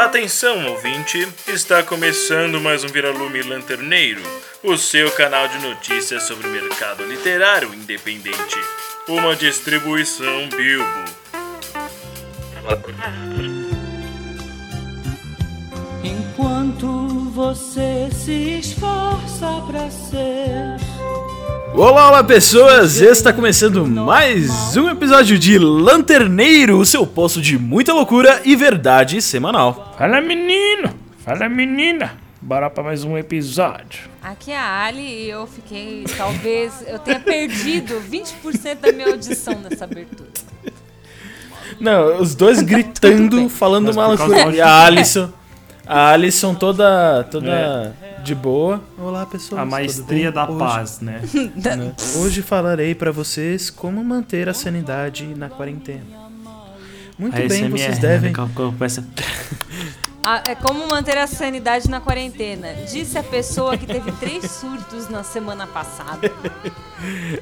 Atenção, ouvinte! Está começando mais um Viralume Lanterneiro, o seu canal de notícias sobre o mercado literário independente. Uma distribuição Bilbo. Enquanto você se esforça pra ser. Olá, olá pessoas! Está começando mais um episódio de Lanterneiro, o seu posto de muita loucura e verdade semanal. Fala menino, fala menina, bora pra mais um episódio. Aqui é a Ali e eu fiquei, talvez, eu tenha perdido 20% da minha audição nessa abertura. Não, os dois gritando, falando uma loucura. E a Alisson, a Alisson toda, toda de boa. Olá pessoas, A maestria da Hoje- paz, né? né? Hoje falarei pra vocês como manter a sanidade na quarentena. Muito A bem, ASMR, vocês né? devem. Essa- Ah, é como manter a sanidade na quarentena. Disse a pessoa que teve três surtos na semana passada.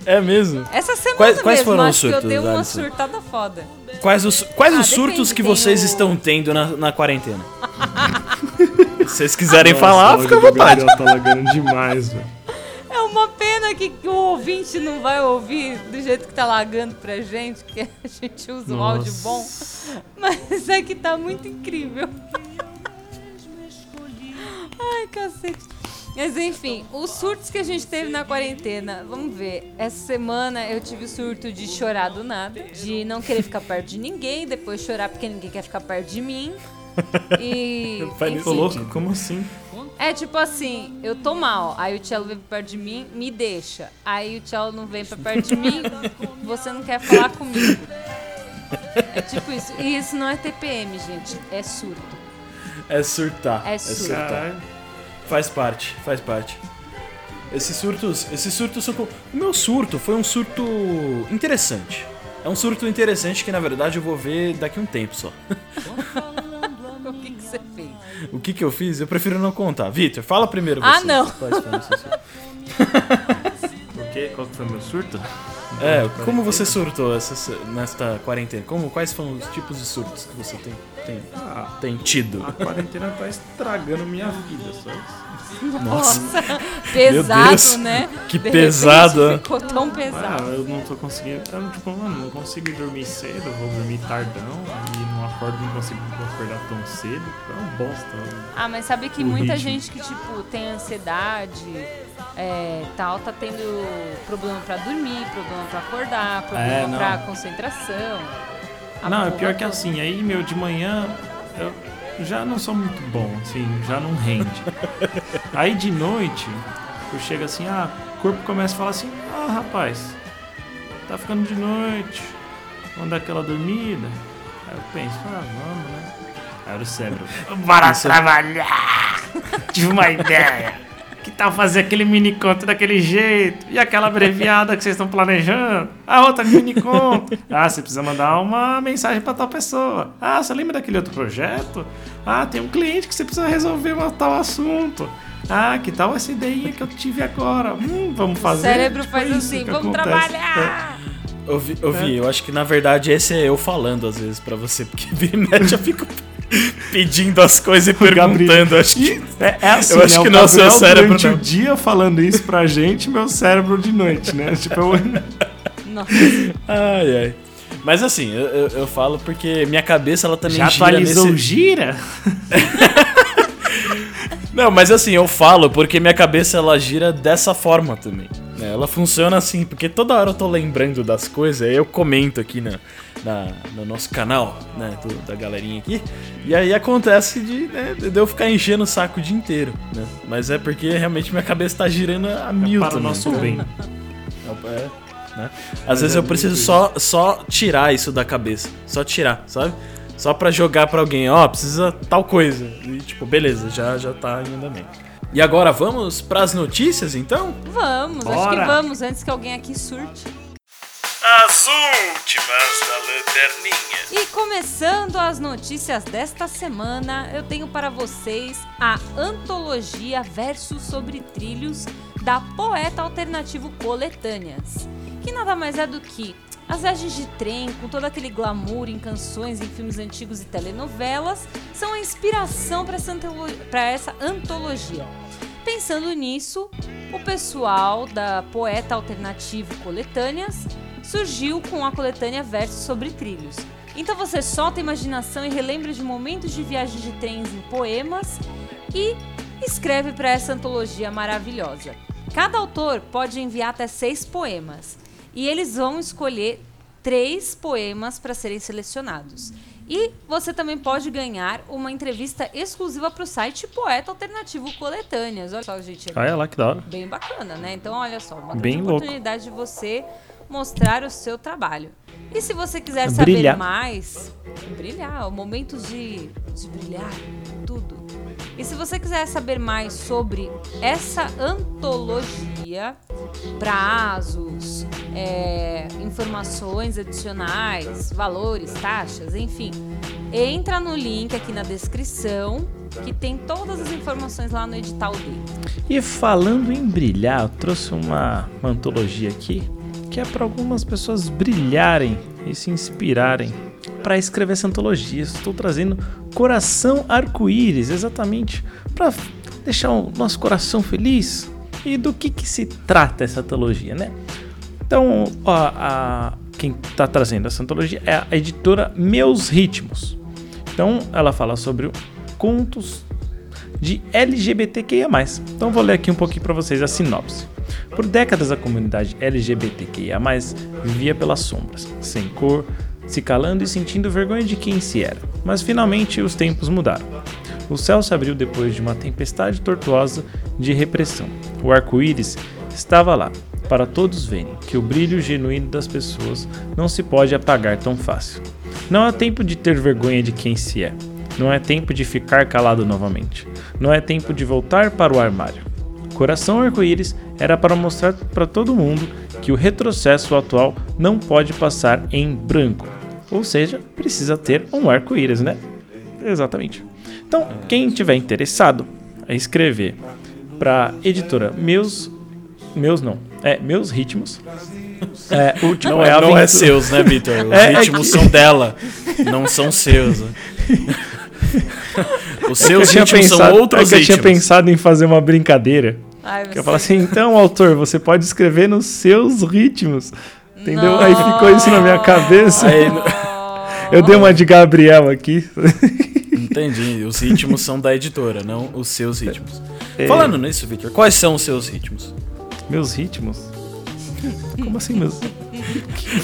É mesmo? Essa semana Quais- quais mesmo, foram os acho que eu surtos, dei uma Alisson? surtada foda. Quais os, quais Ah, os surtos depende, que vocês o- estão tendo na, na quarentena? Se vocês quiserem Nossa, falar, fica à o vontade. Gabriel tá lagando demais, velho. É uma pena que o ouvinte não vai ouvir do jeito que tá lagando pra gente, que a gente usa um áudio bom. Mas é que tá muito incrível. Ai, cacete. Mas enfim, os surtos que a gente teve na quarentena, vamos ver. Essa semana eu tive o surto de chorar do nada, de não querer ficar perto de ninguém, depois chorar porque ninguém quer ficar perto de mim. E. Faz enfim, louco, como assim? é tipo assim, eu tô mal, aí o Cello vem pra perto de mim, me deixa. Aí o Cello não vem pra perto de mim, você não quer falar comigo. É tipo isso. E isso não é TPM, gente, é surto. É surtar. É surto. Caralho. Faz parte, faz parte. Esses surtos, esses surtos são. O meu surto foi um surto interessante. É um surto interessante que na verdade eu vou ver daqui a um tempo só. O que, que você fez? O que que eu fiz? Eu prefiro não contar. Vitor, fala primeiro Ah, você. não. quê? Qual foi meu surto? É, como você surtou essa, nesta quarentena? Como, quais foram os tipos de surtos que você tem, tem, Ah, tem tido? a quarentena tá estragando minha vida, só isso. Nossa. Pesado, Deus, né? que De pesado. Ficou tão Ah, pesado. eu não tô conseguindo. Eu, tipo, mano, não consigo dormir cedo, eu vou dormir tardão e não acordo, não consigo acordar tão cedo. É uma bosta. Ah, mas sabe que O muita ritmo. gente que, tipo, tem ansiedade é, tal, tá tendo problema pra dormir, problema pra acordar, problema É, pra concentração. Não, é pior que toda. assim, aí, meu, de manhã eu já não sou muito bom, assim, já não rende. aí de noite, eu chego assim, ah, o corpo começa a falar assim, ah, rapaz, tá ficando de noite, vamos dar aquela dormida. Aí eu penso, ah, vamos, né? Aí o cérebro, bora trabalhar! Tive uma ideia! Que tal fazer aquele mini conto daquele jeito? E aquela abreviada que vocês estão planejando? A outra mini conto. Ah, você precisa mandar uma mensagem para tal pessoa. Ah, você lembra daquele outro projeto? Ah, tem um cliente que você precisa resolver um tal assunto. Ah, que tal essa ideia que eu tive agora? Hum, vamos O fazer. cérebro Tipo faz isso assim, vamos acontece. trabalhar! Eu vi, eu vi, eu acho que na verdade esse é eu falando às vezes pra você, porque vira e mexe eu fico pedindo as coisas e perguntando. Acho que. É, é assim, Eu acho né? que o não o seu Gabriel cérebro, durante não. o dia falando isso pra gente, meu cérebro de noite, né? Tipo, eu... Nossa, Ai, ai. Mas assim, eu, eu, eu falo porque minha cabeça ela também já gira atualizou nesse... gira? Não, mas assim, eu falo porque minha cabeça ela gira dessa forma também. né? Ela funciona assim, porque toda hora eu tô lembrando das coisas, aí eu comento aqui na, na- no nosso canal, né, do- da galerinha aqui. E aí acontece de, né, de eu ficar enchendo o saco o dia inteiro, né? Mas é porque realmente minha cabeça tá girando a mil Para o também. nosso bem. É, né? Às vezes eu preciso só, só tirar isso da cabeça. Só tirar, sabe? Só pra jogar pra alguém, ó, precisa tal coisa. E tipo, beleza, já, já tá em andamento. E agora vamos pras notícias então? vamos, acho Bora. que vamos, antes que alguém aqui surte. As últimas da lanterninha. E começando as notícias desta semana, eu tenho para vocês a antologia Versos sobre Trilhos da Poeta Alternativo Coletâneas, que nada mais é do que As viagens de trem, com todo aquele glamour em canções, em filmes antigos e telenovelas, são a inspiração para essa, essa antologia. Pensando nisso, o pessoal da Poeta Alternativo Coletâneas surgiu com a coletânea Versos sobre Trilhos. Então você solta a imaginação e relembra de momentos de viagem de trens em poemas e escreve para essa antologia maravilhosa. Cada autor pode enviar até seis poemas e eles vão escolher três poemas para serem selecionados. E você também pode ganhar uma entrevista exclusiva para o site Poeta Alternativo Coletâneas. Olha só, gente. é Olha lá que da hora. Bem bacana, né? Então, olha só, uma Bem grande louco. oportunidade de você mostrar o seu trabalho. E se você quiser Brilhar. saber mais, brilhar, momentos de, de brilhar, tudo. E se você quiser saber mais sobre essa antologia, prazos, é, informações adicionais, valores, taxas, enfim, entra no link aqui na descrição que tem todas as informações lá no edital dele. E falando em brilhar, eu trouxe uma, uma antologia aqui que é para algumas pessoas brilharem e se inspirarem para escrever essa antologia. Estou trazendo Coração Arco-Íris, exatamente para deixar o nosso coração feliz. E do que, que se trata essa antologia, né? Então, a, quem está trazendo essa antologia é a editora Meus Ritmos. Então, ela fala sobre contos de LGBTQIA+. Então vou ler aqui um pouquinho para vocês a sinopse. Por décadas a comunidade LGBTQIA+, vivia pelas sombras, sem cor, se calando e sentindo vergonha de quem se era. Mas finalmente os tempos mudaram. O céu se abriu depois de uma tempestade tortuosa de repressão. O arco-íris estava lá, para todos verem que o brilho genuíno das pessoas não se pode apagar tão fácil. Não é tempo de ter vergonha de quem se é. Não é tempo de ficar calado novamente. Não é tempo de voltar para o armário. Coração Arco-Íris era para mostrar para todo mundo que o retrocesso atual não pode passar em branco. Ou seja, precisa ter um arco-íris, né? Exatamente. Então, quem tiver interessado a escrever para editora Meus Meus não, é Meus Ritmos. É, o último Não, é, é, não Aventura- é seus, né, Vitor? Os É, é ritmos que- são dela, não são seus. Os É seus tinha ritmos pensado, são é outros que eu tinha pensado em fazer uma brincadeira. Ai, Que eu falo assim, então, autor, você pode escrever nos seus ritmos. Entendeu? Não. Aí ficou isso na minha cabeça. Aí, Eu dei uma de Gabriel aqui. entendi, os ritmos são da editora, não os seus ritmos. É. Falando nisso, Vitor, quais são os seus ritmos? Meus ritmos? Como assim, meus?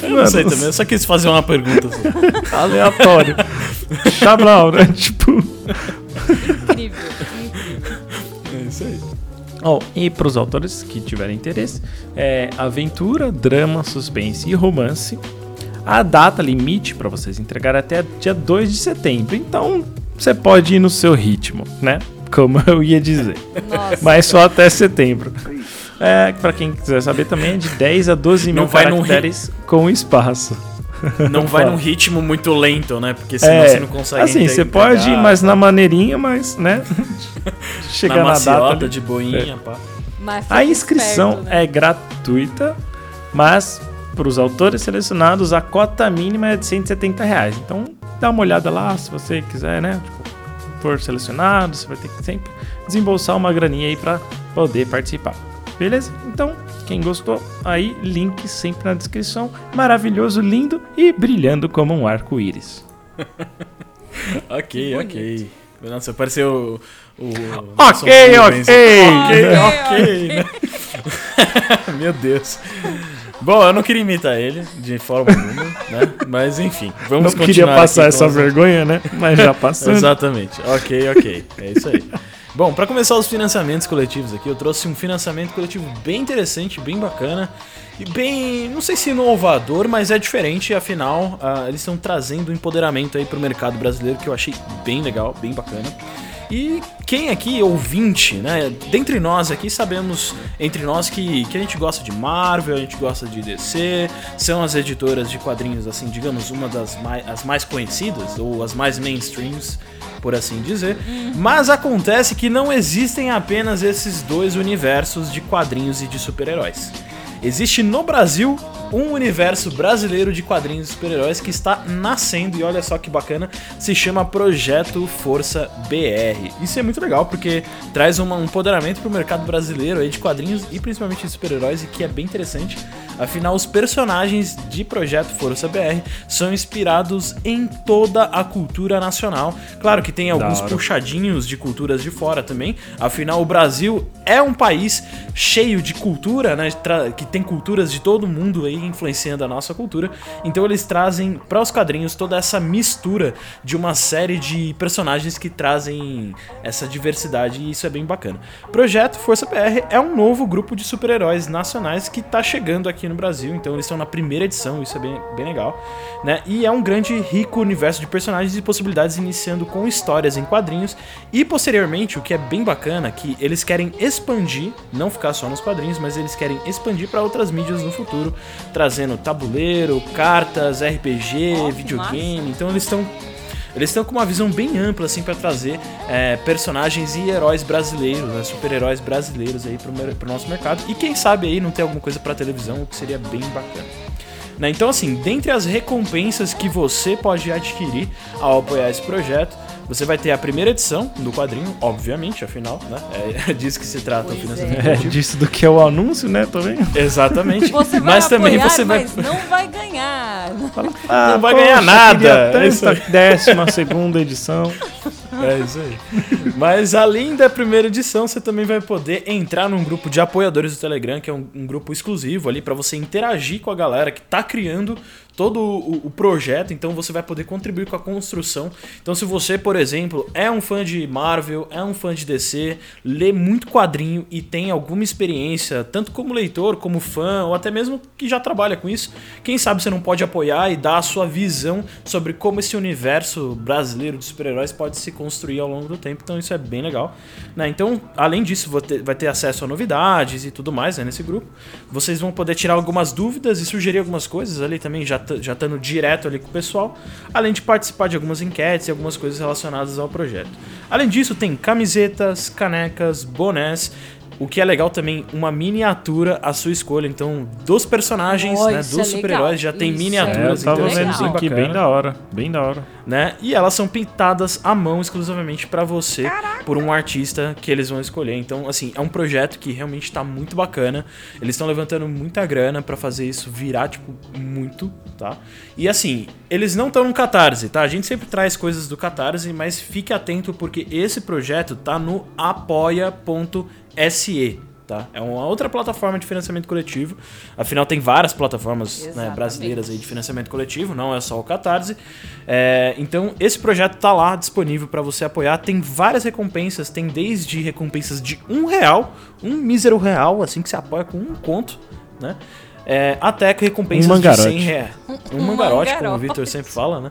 Eu não sei também, eu só quis fazer uma pergunta. só. Aleatório. Chablau, né? Ó, e para os autores que tiverem interesse, é aventura, drama, suspense e romance. A data limite para vocês entregar é até dia 2 de setembro. Então, você pode ir no seu ritmo, né? Como eu ia dizer. Nossa. Mas só até setembro. É, para quem quiser saber também, é de 10 a 12 mil Não vai num caracteres com espaço. Não vai num ritmo muito lento, né? Porque senão É, você não consegue assim, você pode ir mais na pá. maneirinha, mas, né? Chegar na na, data. de boinha, pá. Mas fica A inscrição esperto, né? é gratuita, mas para os autores selecionados a cota mínima é de 170 reais. Então dá uma olhada lá se você quiser, né? Tipo, for selecionado, você vai ter que sempre desembolsar uma graninha aí para poder participar. Beleza? Então, quem gostou, aí link sempre na descrição. Maravilhoso, lindo e brilhando como um arco-íris. Ok, ok. Nossa, pareceu o. o Ok, ok. Ok, ok, né? Meu Deus. Bom, eu não queria imitar ele de forma alguma, né? Mas enfim, Não vamos queria continuar passar aqui com essa vergonha, né? Mas já passando. Exatamente. Ok, ok. É isso aí. Bom, para começar os financiamentos coletivos aqui, eu trouxe um financiamento coletivo bem interessante, bem bacana e bem, não sei se inovador, mas é diferente, afinal, ah, eles estão trazendo empoderamento aí pro mercado brasileiro que eu achei bem legal, bem bacana. E quem aqui, ouvinte, né? Dentre nós aqui, sabemos, entre nós, que, que a gente gosta de Marvel, a gente gosta de DC, são as editoras de quadrinhos, assim, digamos, uma das mais, as mais conhecidas, ou as mais mainstreams, por assim dizer. Mas acontece que não existem apenas esses dois universos de quadrinhos e de super-heróis. Existe no Brasil um universo brasileiro de quadrinhos de super-heróis que está nascendo e olha só que bacana, se chama Projeto Força BR. Isso é muito legal porque traz um empoderamento para o mercado brasileiro aí de quadrinhos e principalmente de super-heróis e que é bem interessante. Afinal, os personagens de Projeto Força BR são inspirados em toda a cultura nacional. Claro que tem alguns puxadinhos de culturas de fora também. Afinal, o Brasil é um país cheio de cultura, né? Que tem culturas de todo mundo aí influenciando a nossa cultura. Então eles trazem para os quadrinhos toda essa mistura de uma série de personagens que trazem essa diversidade e isso é bem bacana. Projeto Força BR é um novo grupo de super-heróis nacionais que tá chegando aqui no Brasil, então eles estão na primeira edição, isso é bem, bem legal, né? E é um grande rico universo de personagens e possibilidades iniciando com histórias em quadrinhos e posteriormente, o que é bem bacana, que eles querem expandir, não ficar só nos quadrinhos, mas eles querem expandir para outras mídias no futuro, trazendo tabuleiro, cartas, RPG, que videogame. Então eles estão eles estão com uma visão bem ampla assim para trazer é, personagens e heróis brasileiros, né, super-heróis brasileiros aí mer- pro nosso mercado. E quem sabe aí não ter alguma coisa para televisão, o que seria bem bacana. Né, Então, assim, dentre as recompensas que você pode adquirir ao apoiar esse projeto, você vai ter a primeira edição do quadrinho, obviamente, afinal, né? É disso que se trata o Pois financiamento é. É, disso do que é o anúncio, né, também. Exatamente. Você vai mas também apoiar, você vai. mas não vai ganhar. Ah, Não vai ganhar nada, é isso tanto a décima segunda edição. É isso aí. Mas além da primeira edição, você também vai poder entrar num grupo de apoiadores do Telegram, que é um, um grupo exclusivo ali pra você interagir com a galera que tá criando todo o, o projeto. Então você vai poder contribuir com a construção. Então, se você, por exemplo, é um fã de Marvel, é um fã de DC, lê muito quadrinho e tem alguma experiência, tanto como leitor, como fã, ou até mesmo que já trabalha com isso, quem sabe você não pode apoiar e dar a sua visão sobre como esse universo brasileiro de super-heróis pode se construir ao longo do tempo. Então isso é bem legal. Né? Então, além disso, vai ter acesso a novidades e tudo mais né, nesse grupo. Vocês vão poder tirar algumas dúvidas e sugerir algumas coisas ali também, já já estando direto ali com o pessoal. Além de participar de algumas enquetes e algumas coisas relacionadas ao projeto. Além disso, tem camisetas, canecas, bonés. O que é legal também, uma miniatura à sua escolha. Então, dos personagens, Oh, né, dos é super-heróis, já tem Isso É, eu miniaturas. tava então, vendo isso aqui, bacana bem da hora. Bem da hora. né? E elas são pintadas à mão exclusivamente pra você por um artista que eles vão escolher. Então, assim, é um projeto que realmente tá muito bacana. Eles estão levantando muita grana pra fazer isso virar tipo muito, tá? E assim, eles não estão no Catarse, tá? A gente sempre traz coisas do Catarse, mas fique atento porque esse projeto tá no apoia.se. Tá? É uma outra plataforma de financiamento coletivo. Afinal, tem várias plataformas né, brasileiras aí de financiamento coletivo, não é só o Catarse. É, então, esse projeto tá lá disponível para você apoiar. Tem várias recompensas, tem desde recompensas de um real, um mísero real, assim que você apoia com um conto, né? É, até que recompensas Um de mangarote. 100 reais. Um, Um mangarote, como o mangarote. Victor sempre fala, né?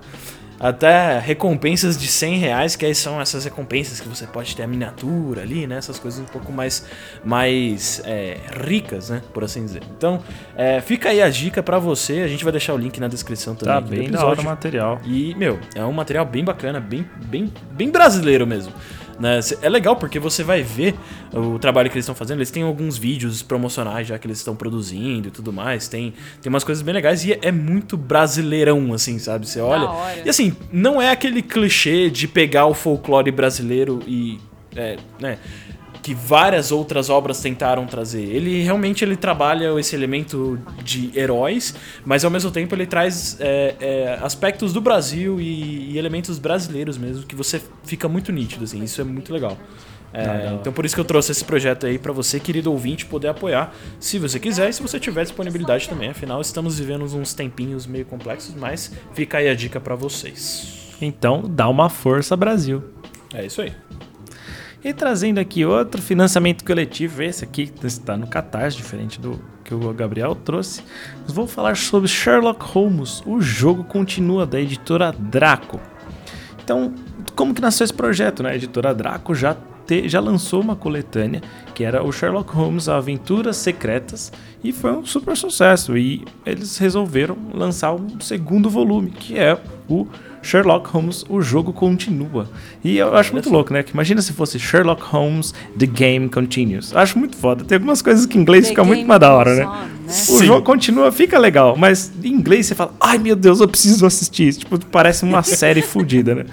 Até recompensas de 100 reais, que aí são essas recompensas que você pode ter a miniatura ali, né? Essas coisas um pouco mais, mais é, ricas, né? Por assim dizer. Então, é, fica aí a dica pra você. A gente vai deixar o link na descrição também Tá aqui do bem da hora o material. E, meu, é um material bem bacana, bem, bem, bem brasileiro mesmo. Né? É legal porque você vai ver o trabalho que eles estão fazendo. Eles têm alguns vídeos promocionais já que eles estão produzindo e tudo mais. Tem, tem umas coisas bem legais e é, é muito brasileirão, assim, sabe? Você olha. E assim, não é aquele clichê de pegar o folclore brasileiro e. é, né? Que várias outras obras tentaram trazer. Ele realmente ele trabalha esse elemento de heróis, mas ao mesmo tempo ele traz é, é, aspectos do Brasil e, e elementos brasileiros mesmo que você fica muito nítido assim. Isso é muito legal. É, então por isso que eu trouxe esse projeto aí pra você, querido ouvinte, poder apoiar, se você quiser e se você tiver disponibilidade também. Afinal, estamos vivendo uns tempinhos meio complexos, mas fica aí a dica pra vocês. Então, dá uma força, Brasil. É isso aí. E trazendo aqui outro financiamento coletivo, esse aqui está no Catarse, diferente do que o Gabriel trouxe. Vou falar sobre Sherlock Holmes, o jogo continua da editora Draco. Então, como que nasceu esse projeto, né? A editora Draco já te- já lançou uma coletânea que era o Sherlock Holmes Aventuras Secretas e foi um super sucesso. E eles resolveram lançar um segundo volume, que é o Sherlock Holmes, o jogo continua. E eu acho muito louco, né? Que imagina se fosse Sherlock Holmes, The Game Continues. Acho muito foda. Tem algumas coisas que em inglês The fica muito mais da hora, né? on, né? O Sim. jogo continua, fica legal, mas em inglês você fala, ai meu Deus, eu preciso assistir isso. Tipo, parece uma série fodida, né?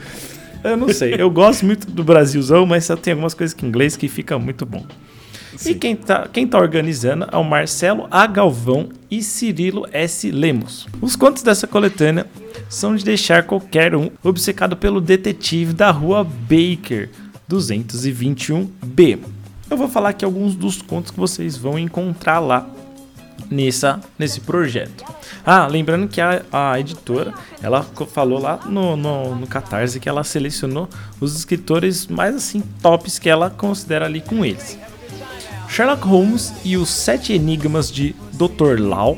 Eu não sei, eu gosto muito do Brasilzão, mas só tem algumas coisas que em inglês que fica muito bom. E quem tá, quem tá organizando é o Marcelo A. Galvão e Cirilo S. Lemos. Os contos dessa coletânea são de deixar qualquer um obcecado pelo detetive da rua Baker 221B. Eu vou falar aqui alguns dos contos que vocês vão encontrar lá nessa, nesse projeto. Ah, lembrando que a, a editora, ela falou lá no, no, no Catarse que ela selecionou os escritores mais assim tops que ela considera ali com eles. Sherlock Holmes e os Sete Enigmas de Dr. Lau.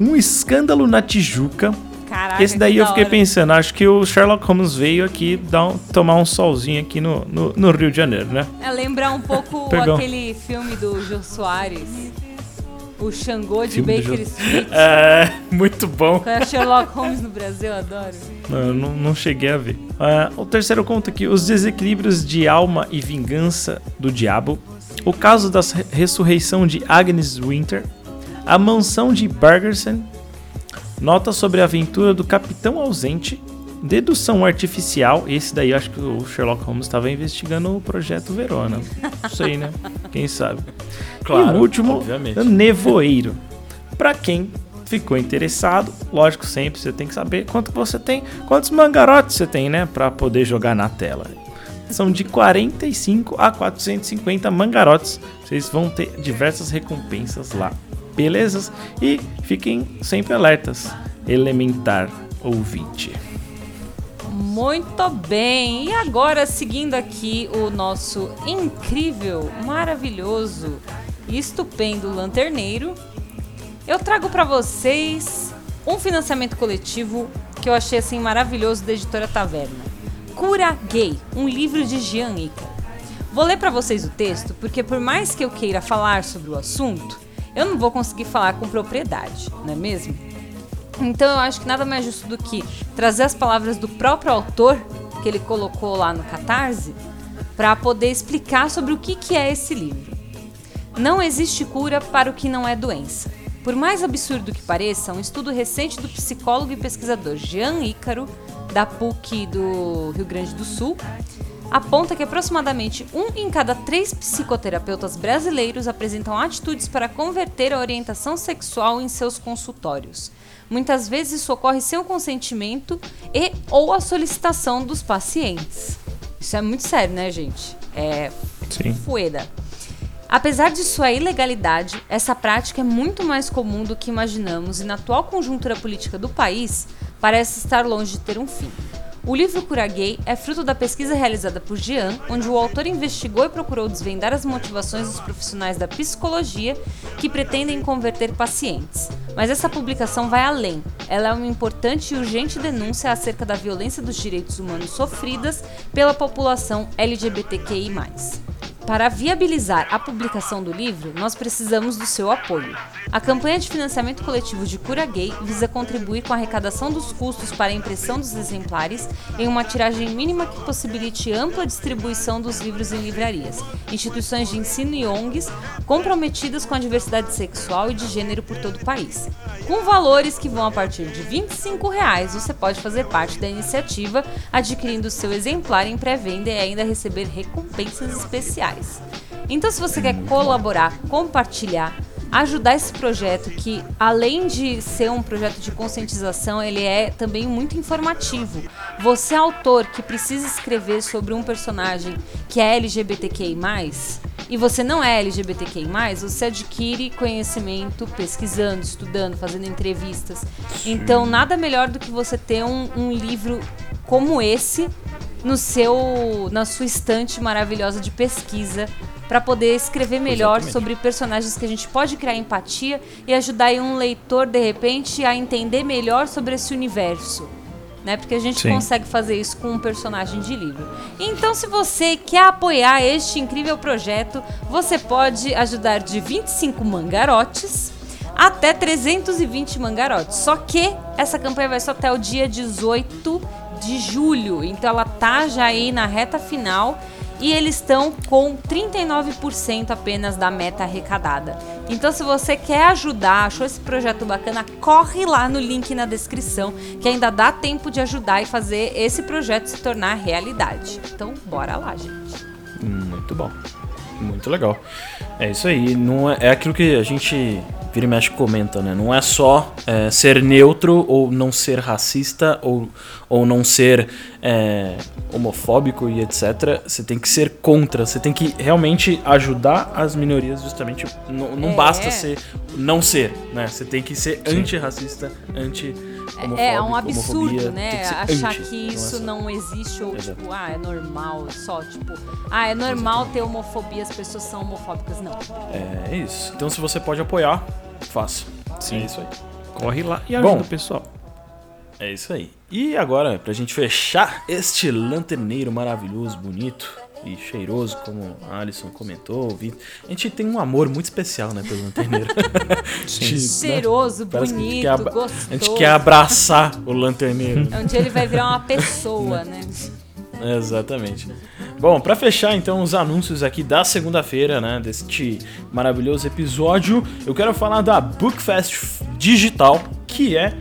Um escândalo na Tijuca. Caraca, Esse daí eu fiquei pensando, acho que o Sherlock Holmes veio aqui dar um- tomar um solzinho aqui no, no, no Rio de Janeiro, né? É lembrar um pouco aquele filme do Jô Soares. O Xangô de Filme Baker Street. É, muito bom. Qual é Sherlock Holmes no Brasil, eu adoro. Não, não, não cheguei a ver. Ah, o terceiro conto aqui: Os Desequilíbrios de Alma e Vingança do Diabo. O caso da re- ressurreição de Agnes Winter. A mansão de Bergersen. Nota sobre a aventura do Capitão Ausente. Dedução artificial. Esse daí eu acho que o Sherlock Holmes estava investigando o projeto Verona. Não sei, né? Quem sabe. Claro, e o último, obviamente. Nevoeiro. Pra quem ficou interessado, lógico, sempre você tem que saber quanto você tem, quantos mangarotes você tem, né, Pra poder jogar na tela. São de 45 a 450 mangarotes. Vocês vão ter diversas recompensas lá. Belezas? E fiquem sempre alertas. Elementar ouvinte. Muito bem. E agora, seguindo aqui o nosso incrível, maravilhoso e estupendo lanterneiro, eu trago para vocês um financiamento coletivo que eu achei assim maravilhoso da editora Taverna. Cura Gay, um livro de Jean Ica. Vou ler para vocês o texto porque por mais que eu queira falar sobre o assunto, eu não vou conseguir falar com propriedade, não é mesmo? Então eu acho que nada mais justo do que trazer as palavras do próprio autor que ele colocou lá no Catarse para poder explicar sobre o que, que é esse livro. Não existe cura para o que não é doença. Por mais absurdo que pareça, um estudo recente do psicólogo e pesquisador Jean Ícaro, da PUC do Rio Grande do Sul, aponta que aproximadamente um em cada três psicoterapeutas brasileiros apresentam atitudes para converter a orientação sexual em seus consultórios. Muitas vezes isso ocorre sem o consentimento e ou a solicitação dos pacientes. Isso é muito sério, né, gente? É Sim. fueda. Apesar de sua ilegalidade, essa prática é muito mais comum do que imaginamos e na atual conjuntura política do país parece estar longe de ter um fim. O livro Cura Gay é fruto da pesquisa realizada por Jean, onde o autor investigou e procurou desvendar as motivações dos profissionais da psicologia que pretendem converter pacientes. Mas essa publicação vai além. Ela é uma importante e urgente denúncia acerca da violência dos direitos humanos sofridas pela população LGBTQI+. Para viabilizar a publicação do livro, nós precisamos do seu apoio. A campanha de financiamento coletivo de Cura Gay visa contribuir com a arrecadação dos custos para a impressão dos exemplares em uma tiragem mínima que possibilite ampla distribuição dos livros em livrarias, instituições de ensino e ONGs comprometidas com a diversidade sexual e de gênero por todo o país. Com valores que vão a partir de 25 reais, você pode fazer parte da iniciativa adquirindo seu exemplar em pré-venda e ainda receber recompensas especiais. Então, se você quer colaborar, compartilhar, ajudar esse projeto que, além de ser um projeto de conscientização, ele é também muito informativo. Você, autor, que precisa escrever sobre um personagem que é LGBTQI+, e você não é LGBTQI+, você adquire conhecimento pesquisando, estudando, fazendo entrevistas. Então, nada melhor do que você ter um, um livro como esse no seu na sua estante maravilhosa de pesquisa para poder escrever melhor Exatamente. sobre personagens que a gente pode criar empatia e ajudar um leitor de repente a entender melhor sobre esse universo. né? Porque a gente Sim. consegue fazer isso com um personagem de livro. Então, se você quer apoiar este incrível projeto, você pode ajudar de 25 mangarotes até 320 mangarotes. Só que essa campanha vai só até o dia 18 de julho. Então ela tá já aí na reta final e eles estão com 39% apenas da meta arrecadada. Então se você quer ajudar, achou esse projeto bacana, corre lá no link na descrição, que ainda dá tempo de ajudar e fazer esse projeto se tornar realidade. Então bora lá, gente. Muito bom. Muito legal. É isso aí. Não é, é aquilo que a gente vira e mexe comenta, né? Não é só é, ser neutro ou não ser racista ou, ou não ser é, homofóbico e etc. Você tem que ser contra. Você tem que realmente ajudar as minorias justamente. Não, não É. basta ser não ser, né? Você tem que ser antirracista, anti-homofóbico. É, é um absurdo, né? que Achar anti, que não é isso só. não existe ou Exato. tipo, ah, é normal, só tipo, ah, é normal ter homofobia, as pessoas são homofóbicas. Não. É isso. Então se você pode apoiar, faça. Sim. É isso aí. Corre lá e ajuda Bom. o pessoal. É isso aí. E agora, pra gente fechar este lanterneiro maravilhoso, bonito e cheiroso, como a Alisson comentou, o Vitor. A gente tem um amor muito especial, né, pelo lanterneiro. Sim. Cheiroso, Parece que a gente bonito, gostoso. A gente quer abraçar o lanterneiro. Um dia ele vai virar uma pessoa, né? Exatamente. Bom, pra fechar então os anúncios aqui da segunda-feira, né, deste maravilhoso episódio, eu quero falar da Bookfest Digital, que é,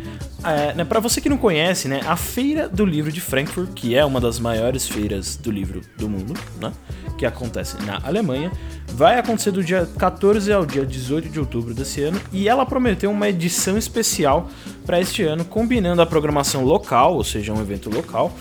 é né, para você que não conhece, né, a Feira do Livro de Frankfurt, que é uma das maiores feiras do livro do mundo, né, que acontece na Alemanha, vai acontecer do dia 14 ao dia 18 de outubro desse ano e ela prometeu uma edição especial para este ano, combinando a programação local, ou seja, um evento local,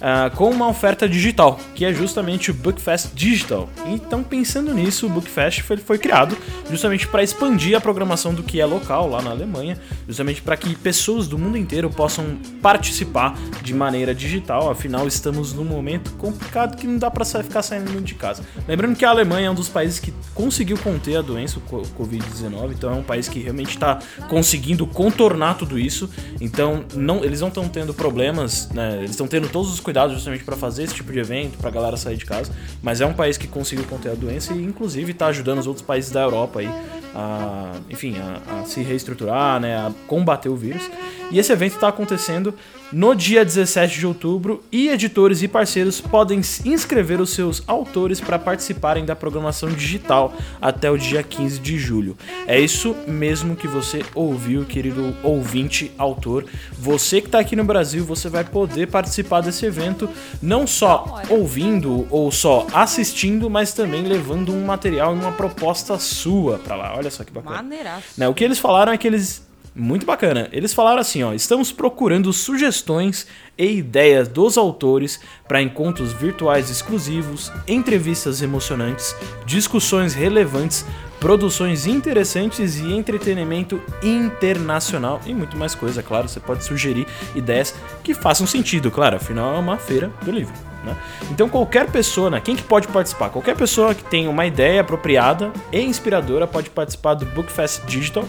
ah, com uma oferta digital, que é justamente o Bookfest Digital. Então, pensando nisso, o Bookfest foi, foi criado justamente para expandir a programação do que é local lá na Alemanha, justamente para que pessoas do mundo inteiro possam participar de maneira digital. Afinal, estamos num momento complicado que não dá para ficar saindo de casa. Lembrando que a Alemanha é um dos países que conseguiu conter a doença, o co- Covid-19, então é um país que realmente está conseguindo contornar tudo isso. Então, não, eles não estão tendo problemas, né? Eles estão tendo todos os cuidados justamente para fazer esse tipo de evento, para a galera sair de casa. Mas é um país que conseguiu conter a doença e, inclusive, está ajudando os outros países da Europa aí a, enfim, a, a se reestruturar, né? A combater o vírus. E esse evento está acontecendo no dia 17 de outubro e editores e parceiros podem inscrever os seus autores para participarem da programação digital até o dia 15 de julho. É isso mesmo que você ouviu, querido ouvinte, autor. Você que está aqui no Brasil, você vai poder participar desse evento não só ouvindo ou só assistindo, mas também levando um material e uma proposta sua para lá. Olha só que bacana. Maneiraço. Né, o que eles falaram é que eles. Muito bacana. Eles falaram assim, ó. Estamos procurando sugestões e ideias dos autores para encontros virtuais exclusivos, entrevistas emocionantes, discussões relevantes, produções interessantes e entretenimento internacional e muito mais coisa, claro. Você pode sugerir ideias que façam sentido, claro. Afinal, é uma feira do livro. Né? Então qualquer pessoa, né, quem que pode participar? Qualquer pessoa que tenha uma ideia apropriada e inspiradora pode participar do Bookfest Digital.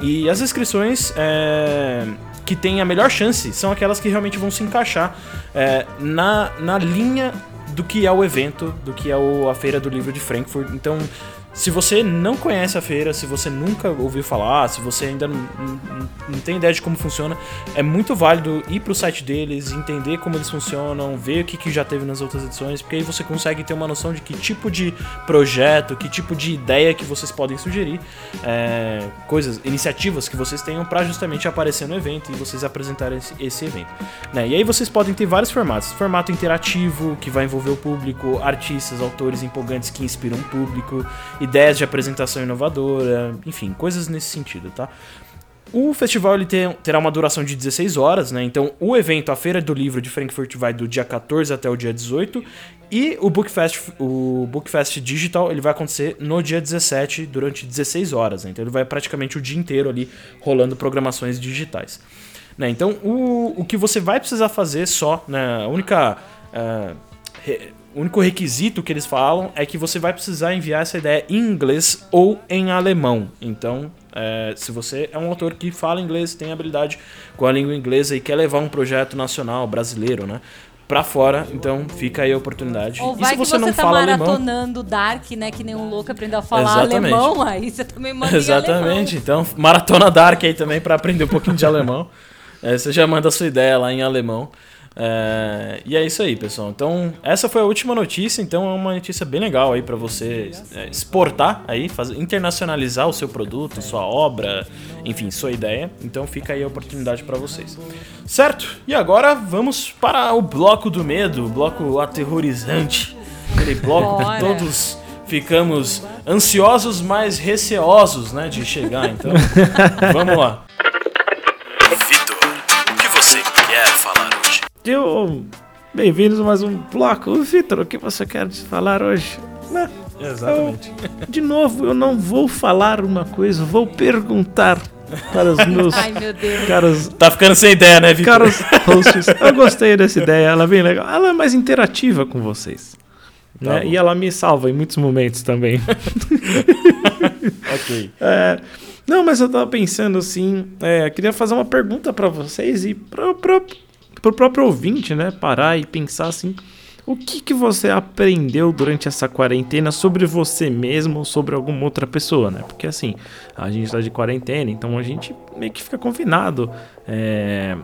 E as inscrições é, que têm a melhor chance são aquelas que realmente vão se encaixar é, na, na linha do que é o evento, do que é o- a Feira do Livro de Frankfurt. Então, se você não conhece a feira, se você nunca ouviu falar, se você ainda não, não- não tem ideia de como funciona, é muito válido ir pro site deles, entender como eles funcionam, ver o que, que já teve nas outras edições, porque aí você consegue ter uma noção de que tipo de projeto, que tipo de ideia que vocês podem sugerir, é, coisas, iniciativas que vocês tenham para justamente aparecer no evento e vocês apresentarem esse, esse evento. né? E aí vocês podem ter vários formatos: formato interativo, que vai envolver o público, artistas, autores empolgantes que inspiram o público, ideias de apresentação inovadora, enfim, coisas nesse sentido, tá? O festival ele tem- terá uma duração de 16 horas, né? Então, o evento, a Feira do Livro de Frankfurt, vai do dia 14 até o dia 18. E o Bookfest, o Bookfest Digital ele vai acontecer no dia 17, durante 16 horas. Né? Então, ele vai praticamente o dia inteiro ali rolando programações digitais. Né? Então, o, o que você vai precisar fazer só, né? A única. re- o único requisito que eles falam é que você vai precisar enviar essa ideia em inglês ou em alemão. Então, é, se você é um autor que fala inglês, tem habilidade com a língua inglesa e quer levar um projeto nacional brasileiro, né? Pra fora, então fica aí a oportunidade. Ou e vai se que você você não tá fala alemão, maratonando Dark, né? Que nem um louco aprendeu a falar Exatamente. alemão, aí você também manda Exatamente. alemão. Então, maratona Dark aí também pra aprender um pouquinho de alemão. É, você já manda a sua ideia lá em alemão. É, e é isso aí, pessoal. Então, essa foi a última notícia. Então, é uma notícia bem legal aí pra você é, exportar aí, fazer, internacionalizar o seu produto, sua obra, enfim, sua ideia. Então, fica aí a oportunidade pra vocês. Certo? E agora vamos para o bloco do medo, o bloco aterrorizante. Aquele bloco que todos ficamos ansiosos, mas receosos, né, de chegar. Então, vamos lá. Eu... Bem-vindos a mais um bloco. Vitor, o que você quer falar hoje? Né? Exatamente. De novo, eu não vou falar uma coisa, vou perguntar para os meus Ai, meu Deus. caros, Tá ficando sem ideia, né, Vitor? caros hosts. Eu gostei dessa ideia, ela é bem legal. Ela é mais interativa com vocês. Tá né? E ela me salva em muitos momentos também. ok. É, não, mas eu tava pensando assim, é, eu queria fazer uma pergunta pra vocês e pro, pro, pro próprio ouvinte, né, parar e pensar assim, o que que você aprendeu durante essa quarentena sobre você mesmo ou sobre alguma outra pessoa, né? Porque assim, a gente tá de quarentena, então a gente meio que fica confinado, é,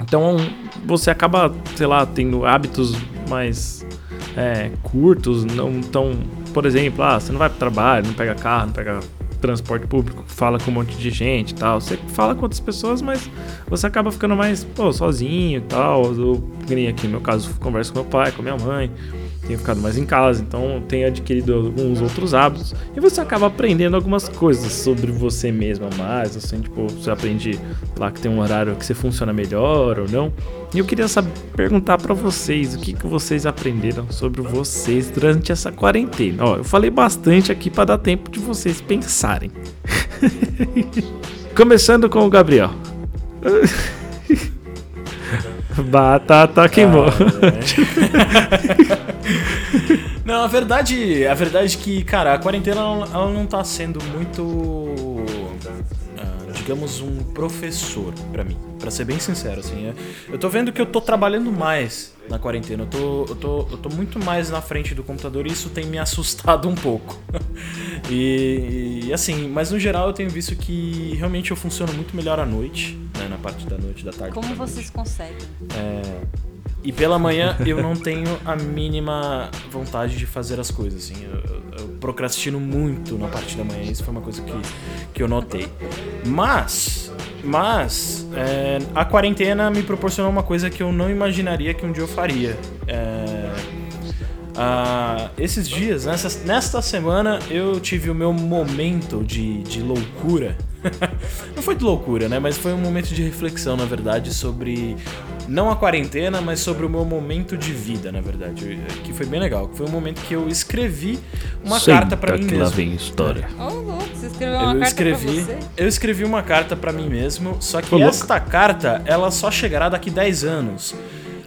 então você acaba, sei lá, tendo hábitos mais é, curtos, não tão. Por exemplo, ah, você não vai pro trabalho, não pega carro, não pega transporte público, fala com um monte de gente e tal. Você fala com outras pessoas, mas você acaba ficando mais, pô, sozinho e tal. Eu, aqui no meu caso, converso com meu pai, com minha mãe. Tenho ficado mais em casa, então tenho adquirido alguns outros hábitos. E você acaba aprendendo algumas coisas sobre você mesmo a mais. Assim, tipo, você aprende lá que tem um horário que você funciona melhor ou não. E eu queria saber, perguntar pra vocês o que, que vocês aprenderam sobre vocês durante essa quarentena. Ó, eu falei bastante aqui pra dar tempo de vocês pensarem. Começando com o Gabriel. Batata queimou. Não, a verdade, a verdade é que, cara, a quarentena ela, não tá sendo muito, ah, digamos, um professor pra mim, Pra ser bem sincero, assim. é- Eu tô vendo que eu tô trabalhando mais na quarentena, eu tô, eu tô, eu tô muito mais na frente do computador e isso tem me assustado um pouco. e, e, assim, mas no geral eu tenho visto que realmente eu funciono muito melhor à noite, né, na parte da noite, da tarde. Como pra noite. vocês conseguem? E pela manhã eu não tenho a mínima vontade de fazer as coisas, assim. Eu, eu- eu procrastino muito na parte da manhã, isso foi uma coisa que, que eu notei. Mas, mas, é, a quarentena me proporcionou uma coisa que eu não imaginaria que um dia eu faria. É, ah, esses dias, nessa, nesta semana, eu tive o meu momento de, de loucura. não foi de loucura, né? Mas foi um momento de reflexão, na verdade, sobre não a quarentena, mas sobre o meu momento de vida, na verdade. Que foi bem legal. Foi um momento que eu escrevi uma carta pra mim mesmo. vem história. Louco, você escreveu uma Eu carta escrevi, pra você? eu escrevi uma carta pra mim mesmo, só que Ô, esta carta, ela só chegará daqui 10 anos.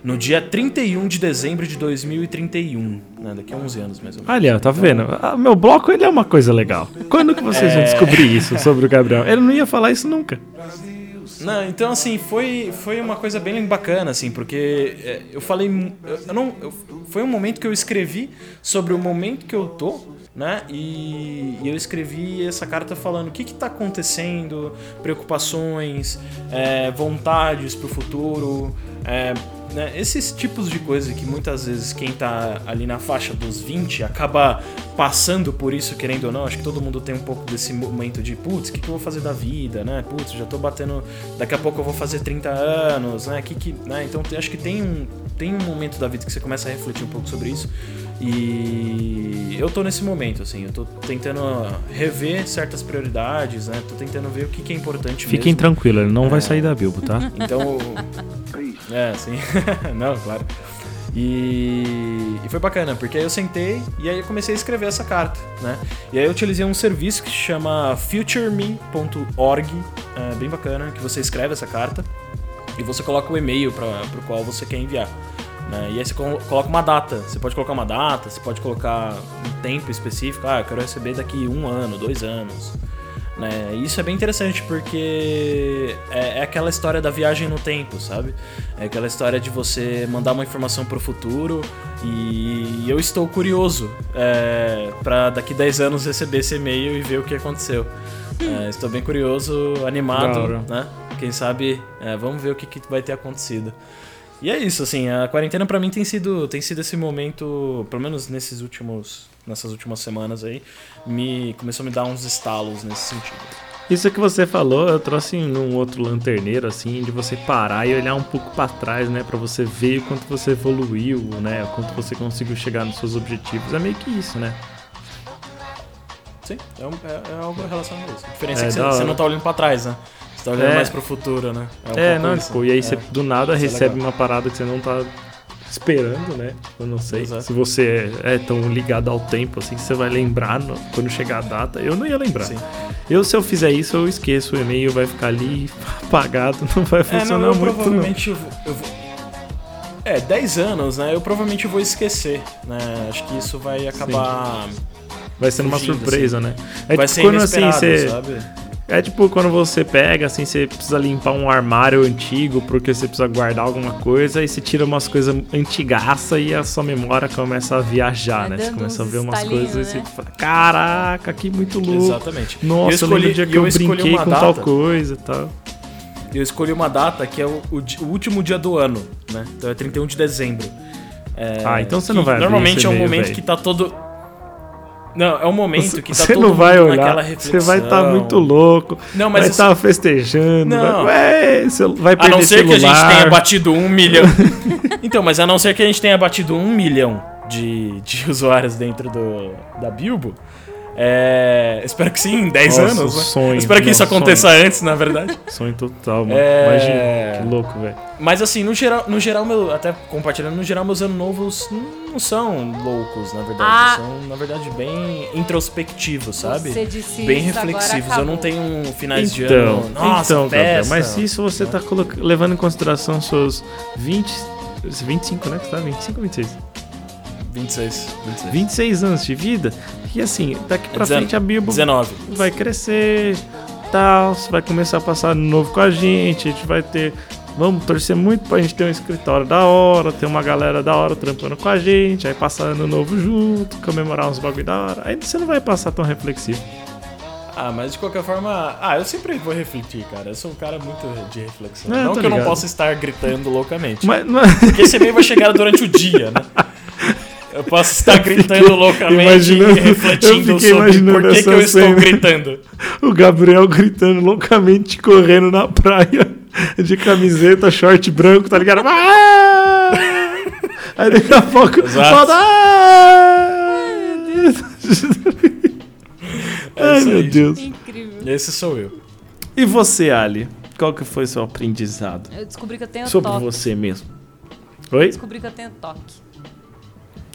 No dia 31 de dezembro de 2031, né? Daqui a 11 anos mais ou menos. Olha, tá vendo? Ah, meu bloco ele é uma coisa legal. Quando que vocês vão descobrir isso sobre o Gabriel? Ele não ia falar isso nunca. Não, então assim, foi, foi uma coisa bem bacana, assim, porque é, eu falei. Eu, eu não, eu- foi um momento que eu escrevi sobre o momento que eu tô, né? E, e eu escrevi essa carta falando o que que tá acontecendo, preocupações, é, vontades pro futuro, é, né, esses tipos de coisa que muitas vezes quem tá ali na faixa dos 20 acaba passando por isso, querendo ou não. Acho que todo mundo tem um pouco desse momento de, putz, o que, que eu vou fazer da vida, né? Putz, já tô batendo. Daqui a pouco eu vou fazer 30 anos, né? Que, que, né? Então acho que tem um, tem um momento da vida que você começa a refletir um pouco sobre isso. E eu tô nesse momento, assim, eu tô tentando rever certas prioridades, né? Tô tentando ver o que, que é importante Fiquem mesmo. tranquilos, ele não vai sair da Bilbo, tá? Então. É, sim. Não, claro. E, e foi bacana, porque aí eu sentei e aí eu comecei a escrever essa carta, né? E aí eu utilizei um serviço que se chama futureme.org, é bem bacana, que você escreve essa carta e você coloca o e-mail para o qual você quer enviar. Né? E aí você colo- coloca uma data. Você pode colocar uma data, você pode colocar um tempo específico. Ah, eu quero receber daqui um ano, dois anos. Né? E isso é bem interessante porque é, é aquela história da viagem no tempo, sabe? É aquela história de você mandar uma informação pro futuro e eu estou curioso é, para daqui 10 anos receber esse e-mail e ver o que aconteceu. É, estou bem curioso, animado, né? Quem sabe, é, vamos ver o que, que vai ter acontecido. E é isso, assim, a quarentena pra mim tem sido, tem sido esse momento, pelo menos nesses últimos, nessas últimas semanas aí, me começou a me dar uns estalos nesse sentido. Isso que você falou, eu trouxe num outro lanterneiro, assim, de você parar e olhar um pouco pra trás, né? Pra você ver o quanto você evoluiu, né? O quanto você conseguiu chegar nos seus objetivos. É meio que isso, né? Sim, é, um- é- é algo relacionado a isso. A diferença É, é, que você, você não tá olhando pra trás, né? Você tá olhando É. mais pro futuro, né? um É, não, isso. e aí É. você do nada é recebe uma parada que você não tá esperando, né? Eu não sei Exato. se você é, é tão ligado ao tempo, assim, que você vai lembrar no- quando chegar a data. Eu não ia lembrar. Sim. Eu, se eu fizer isso, eu esqueço, o e-mail vai ficar ali apagado, não vai É, funcionar não, eu muito, não. provavelmente eu vou, eu vou- É, 10 anos, né? Eu provavelmente vou esquecer, né? Acho que isso vai acabar... Vai ser uma surpresa, né? É vai tipo ser quando assim, você. sabe? É tipo quando você pega, assim, você precisa limpar um armário antigo porque você precisa guardar alguma coisa e você tira umas coisas antigaça e a sua memória começa a viajar, Vai né? Você começa a ver umas coisas e né? você fala, caraca, que muito louco. Exatamente. Nossa, eu escolhi, lembro o dia que e eu eu, brinquei com data, tal coisa e tal. Eu escolhi uma data que é o, o o último dia do ano, né? Então é 31 de dezembro. É, Ah, então você não vai Normalmente é um momento velho. que tá todo. Não, é um momento que tá Você não vai olhar, você vai estar muito louco, Não, mas vai isso- estar festejando, Não. vai, você vai A perder não ser que a gente celular. tenha batido um milhão. então, mas a não ser que a gente tenha batido um milhão de, de usuários dentro do, da Bilbo. É, espero que sim, em 10 Nossa, anos. né? sonho, espero que isso nossa, aconteça antes, na verdade. Sonho total, mano. É. Imagina, que louco, velho. Mas assim, no geral, no geral meu, até compartilhando, no geral meus anos novos não são loucos, na verdade. Ah. São, na verdade, bem introspectivos, sabe? Você disse Bem isso, agora reflexivos. Eu não tenho finais de Então, ano. Nossa, então Gabriel, mas isso você tá levando em consideração seus 20. 25, né? Que você tá? 25 ou 26? 26. 26. 26 anos de vida. E assim, daqui pra frente a Bilbo 19. vai crescer, tal, você vai começar a passar ano novo com a gente, a gente vai ter. Vamos torcer muito pra gente ter um escritório da hora, ter uma galera da hora trampando com a gente, aí passar ano novo junto, comemorar uns bagulho da hora. Aí você não vai passar tão reflexivo. Ah, mas de qualquer forma. Ah, eu sempre vou refletir, cara. Eu sou um cara muito de reflexão. É, não tô que eu não ligado. possa estar gritando loucamente. Mas, mas Porque esse e-mail vai chegar durante o dia, né? Eu posso estar gritando loucamente e refletindo eu fiquei sobre imaginando por que, que eu estou cena. gritando. o Gabriel gritando loucamente, correndo na praia, de camiseta, short branco, tá ligado? Ah! Aí daqui a pouco. Ah! É Ai, meu. Deus. Incrível. Esse sou eu. E você, Ali? Qual que foi seu aprendizado? Eu descobri que eu tenho Sobre toque. você mesmo. Oi? Descobri que eu tenho toque.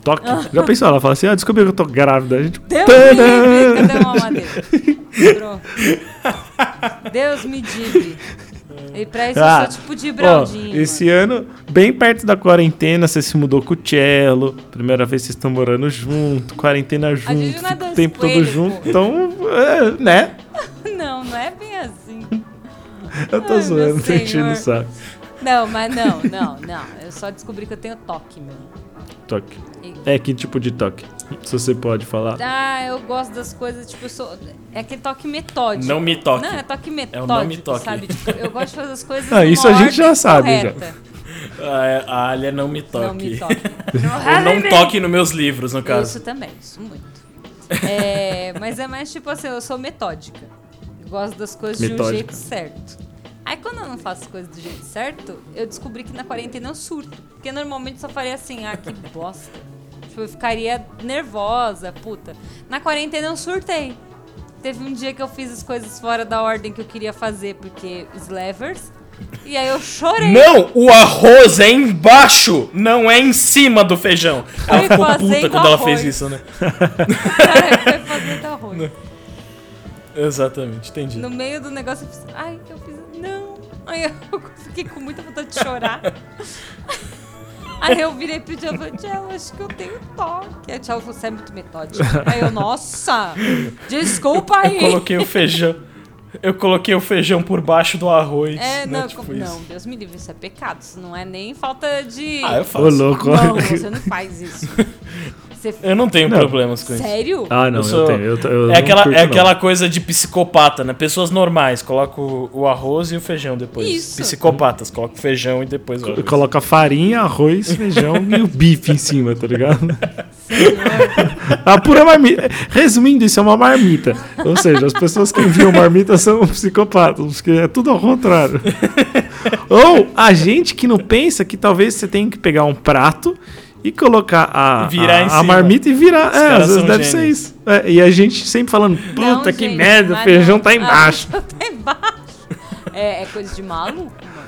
Toque? Já pensou? Ela fala assim: ah, descobri que eu tô grávida. A gente. Deus me livre, cadê uma madeira? Pronto. Deus me livre. E pra isso Ah, eu sou tipo de Ó, Braldinho. esse ano, bem perto da quarentena, você se mudou com o Cello. Primeira vez vocês estão morando junto, quarentena junto, gente não é o tempo todo junto. pô. Então, é, né? Não, não é bem assim. Eu tô Ai, zoando, meu tô enchendo o senhor. saco. Não, mas não, não, não. Eu só descobri que eu tenho toque, meu. Toque. É, que tipo de toque? Se você pode falar. Ah, eu gosto das coisas, tipo, eu sou. É aquele toque metódico. Não me toque. Não, é toque metódico, não me toque. sabe? Tipo, eu gosto de fazer as coisas Ah, isso a gente já sabe, já. correta. A, a Alia não me toque. Não me toque. Ou não toque nos meus livros, no caso. Isso também, isso muito. É, mas é mais tipo assim, eu sou metódica. Eu gosto das coisas de um Metódica. jeito certo. Aí quando eu não faço as coisas do jeito certo, eu descobri que na quarentena eu surto. Porque normalmente eu só faria assim, ah, que bosta. Tipo, eu ficaria nervosa, puta. Na quarentena eu surtei. Teve um dia que eu fiz as coisas fora da ordem que eu queria fazer, porque slevers. E aí eu chorei. Não, o arroz é embaixo, não é em cima do feijão. Ela Foi ficou fazer puta quando ela fez isso, né? Cara, foi fazer teu arroz. Exatamente, entendi. No meio do negócio eu fiz, ai, eu fiz. Aí eu fiquei com muita vontade de chorar. Aí eu virei pro Tchau e falei, Tchau, acho que eu tenho toque. Aí o você é muito metódico. Aí eu, nossa, desculpa aí. Coloquei o feijão. Eu coloquei o feijão por baixo do arroz. É, né? não, tipo não, Deus me livre, isso é pecado. Isso não é nem falta de. Ah, eu Ô, faço. louco. Não, você não faz isso. Você... Eu não tenho Não. problemas com isso. Sério? Ah, não, Eu eu, sou- tenho. Eu, eu É aquela, curto, é não. aquela coisa de psicopata, né? Pessoas normais colocam o, o arroz e o feijão depois. Isso. Psicopatas colocam o feijão e depois o arroz. Coloca farinha, arroz, feijão e o bife em cima, tá ligado? A pura marmita. Resumindo, isso é uma marmita. Ou seja, as pessoas que enviam marmita são psicopatas, porque é tudo ao contrário. Ou a gente que não pensa que talvez você tenha que pegar um prato e colocar a, E virar a, a marmita e virar. Os É, caras às vezes são deve ser gênios. isso. É, e a gente sempre falando, puta Não, que gente, merda, o feijão não. tá embaixo. Ah, tá embaixo. É, é coisa de maluco, mano.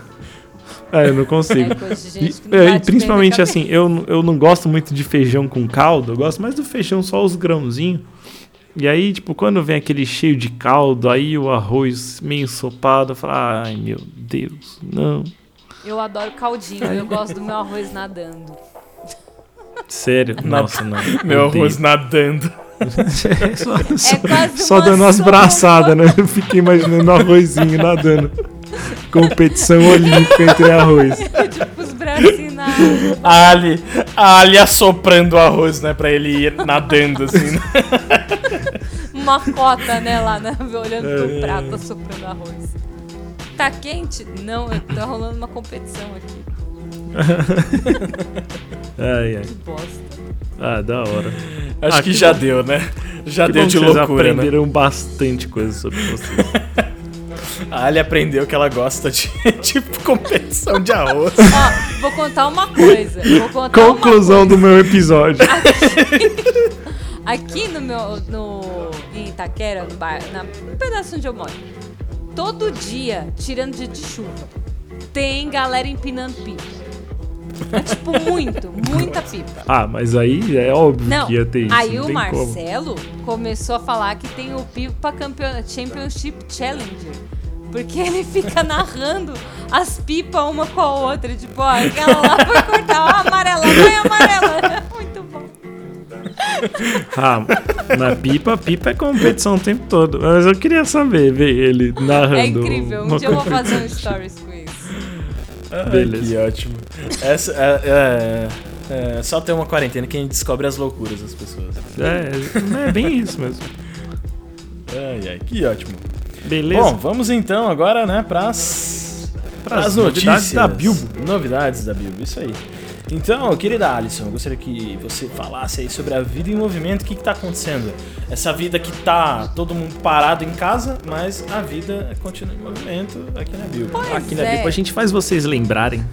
É, eu não consigo. É coisa de gente que E, não é, e bem principalmente assim, eu, eu não gosto muito de feijão com caldo, eu gosto mais do feijão só os grãozinhos. E aí, tipo, quando vem aquele cheio de caldo, aí o arroz meio ensopado, eu falo, ai meu Deus, não. Eu adoro caldinho, eu gosto do meu arroz nadando. Sério? Nossa, não. Meu arroz nadando. só só, É só dando umas braçadas, né? Eu fiquei imaginando o arrozinho nadando. Competição olímpica entre arroz. tipo, os bracinhos na água. A Ali, a Ali assoprando o arroz, né? Pra ele ir nadando, assim. né? Uma cota, né, lá, na, olhando É. pro prato, assoprando arroz. Tá quente? Não, tá rolando uma competição aqui. Ai, ai. Que bosta. Ah, da hora. Acho Ah, que, que já bom. deu, né? Já Que deu bom de que vocês loucura, né? aprenderam bastante coisa sobre vocês. A Ali aprendeu que ela gosta de, tipo, competição de arroz. Ó, vou contar uma coisa. Vou contar uma Conclusão do meu episódio. Aqui no meu. No, em Itaquera, no, bar, na, no pedaço onde eu moro, todo dia, tirando dia de chuva, tem galera empinando pipa. Tipo muito, muita pipa. Ah, mas aí é óbvio Não, que ia ter isso. aí o tem como. Marcelo começou a falar que tem o Pipa Campeon Championship Challenger. Porque ele fica narrando as pipas uma com a outra. Tipo, ó, aquela lá foi cortar, ó, amarela, vai amarela. Muito bom. Ah, na pipa, pipa é competição o tempo todo. Mas eu queria saber, ver ele narrando. É incrível. Um dia eu vou fazer um stories Beleza. Que ótimo. Essa, é, é, é, só ter uma quarentena que a gente descobre as loucuras das pessoas. É, é bem isso mesmo. Ai, ai, que ótimo. Beleza? Bom, vamos então agora, né, pras, pras novidades notícias. da Bilbo. Novidades da Bilbo, isso aí. Então, querida Alison, eu gostaria que você falasse aí sobre a vida em movimento, o que, que tá acontecendo? Essa vida que tá todo mundo parado em casa, mas a vida continua em movimento aqui na Bilbo. Pois Aqui na é. A gente faz vocês lembrarem.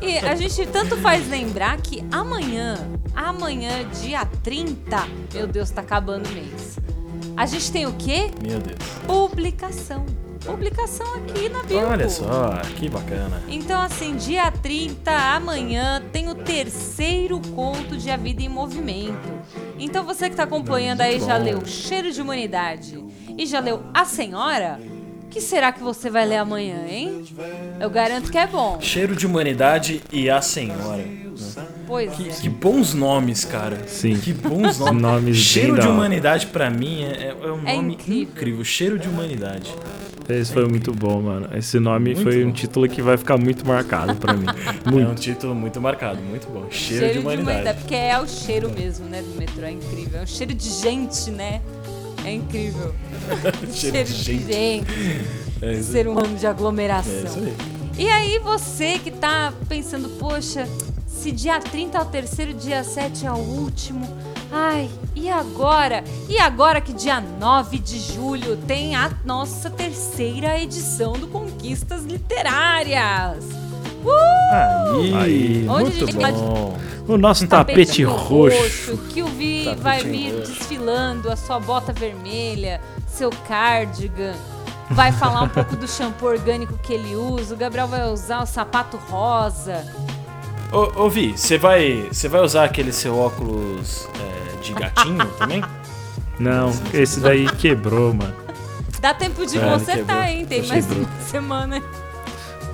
E a gente tanto faz lembrar que amanhã, amanhã, dia 30, meu Deus, tá acabando o mês. A gente tem o quê? Meu Deus. Publicação. Publicação aqui na Bilbo. Olha só, que bacana. Então, assim, dia 30, amanhã, tem o terceiro conto de A Vida em Movimento. Então, você que tá acompanhando aí já leu Cheiro de Humanidade e já leu A Senhora? O que será que você vai ler amanhã, hein? Eu garanto que é bom. Cheiro de humanidade e a senhora. né? Pois Que, é. que bons nomes, cara. Sim. Que bons nomes. Nomes Cheiro de humanidade pra mim é, é um É nome incrível. incrível. Cheiro de humanidade. Esse foi muito bom, mano. Esse nome Muito foi um bom. título que vai ficar muito marcado pra mim. É um Muito. título muito marcado, muito bom. Cheiro, de humanidade. Porque é o cheiro mesmo, né, do metrô. É incrível. É um cheiro de gente, né? É incrível. Cheiro de gente. É Ser humano de aglomeração. é isso aí. E aí, você que tá pensando, poxa, se dia 30 é o terceiro, dia 7 é o último. Ai, e agora? E agora que dia 9 de julho tem a nossa terceira edição do Conquistas Literárias. Uh! Aí, Aí, muito bom. O nosso tapete roxo. Que o Vi Tapete vai vir roxo. desfilando, a sua bota vermelha, seu cardigan. Vai falar um pouco do shampoo orgânico que ele usa. O Gabriel vai usar o sapato rosa. Ô, ô Vi, você vai, você vai usar aquele seu óculos é, de gatinho também? Não, esse daí quebrou, mano. Dá tempo de É, consertar, quebrou. hein? Tem Quebrou. mais uma semana.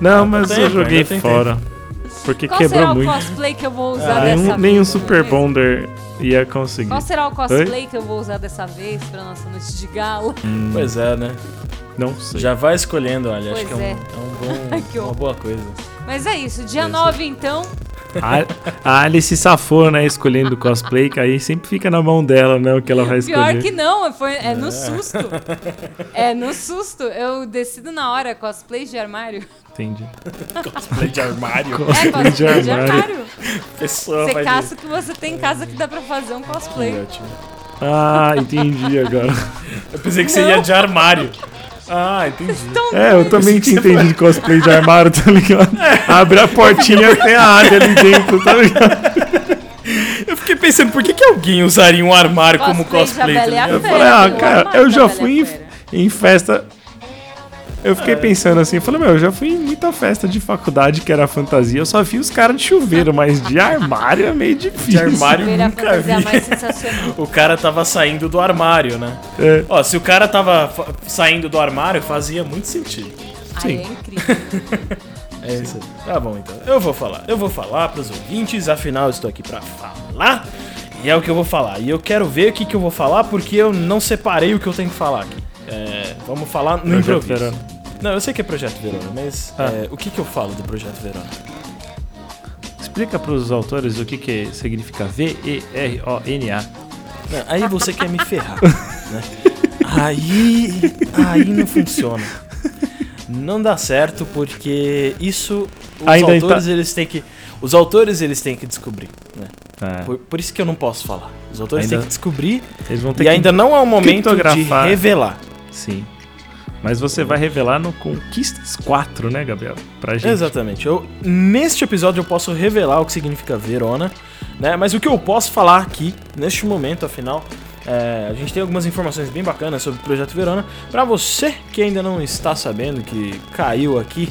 Não, mas eu joguei fora. Porque Qual quebrou será o muito. cosplay que eu vou usar Ah, dessa nenhum, vez? nenhum Super Bonder ia conseguir. Qual será o cosplay que eu vou usar dessa vez pra nossa noite de gala? Pois é, né? Não sei. Já vai escolhendo, olha. acho Pois que é, um, é. é um bom, uma boa coisa. Mas é isso, dia 9 então. A, a Alice safou, né? Escolhendo cosplay, que aí sempre fica na mão dela, né? O que ela vai escolher. Pior que não, foi, é no susto. É no susto. Eu decido na hora, cosplay de armário. Entendi. Cosplay de armário. É, cosplay de armário. armário. Pessoa Você vai caça o que você tem em casa que dá pra fazer um cosplay. Ótimo. Ah, entendi agora. Eu pensei que você ia de armário. Ah, entendi. É, eu também tinha entendido de cosplay de armário, tá ligado? Abre a portinha, tem a área ali dentro, tá ligado? Eu fiquei pensando, por que, que alguém usaria um armário como cosplay? e a tá Eu ligado? Fera, falei, ah, cara, eu já Bela fui em, em festa. Eu fiquei pensando assim, eu falei, meu, eu já fui em muita festa de faculdade que era fantasia, eu só vi os caras de chuveiro, mas de armário é meio difícil. De armário Ver a nunca fantasia vi. mais sensacional. O cara tava saindo do armário, né? É. Ó, se o cara tava fa- saindo do armário, fazia muito sentido. Aí é incrível. É isso aí. Tá bom, então. Eu vou falar. Eu vou falar pros ouvintes, afinal eu estou aqui pra falar. E é o que eu vou falar. E eu quero ver o que, que eu vou falar, porque eu não separei o que eu tenho que falar aqui. É, vamos falar no Projeto improviso. Verona. Não, eu sei que é Projeto Verona, mas Ah. é, o que, que eu falo do Projeto Verona? Explica pros autores o que, que significa V-E-R-O-N-A. Aí você quer me ferrar, né? Aí, aí não funciona. Não dá certo porque isso os Ainda autores tá- eles têm que os autores eles têm que descobrir, né? É, Por, por isso que eu não posso falar. Os autores Ainda- têm que descobrir eles vão ter e que... ainda não é o momento de revelar. Sim. Mas você vai revelar no Conquistas 4, né, Gabriel? Pra gente. Exatamente. Eu, neste episódio eu posso revelar o que significa Verona, né? Mas o que eu posso falar aqui, neste momento, afinal, é, a gente tem algumas informações bem bacanas sobre o Projeto Verona. Pra você que ainda não está sabendo, que caiu aqui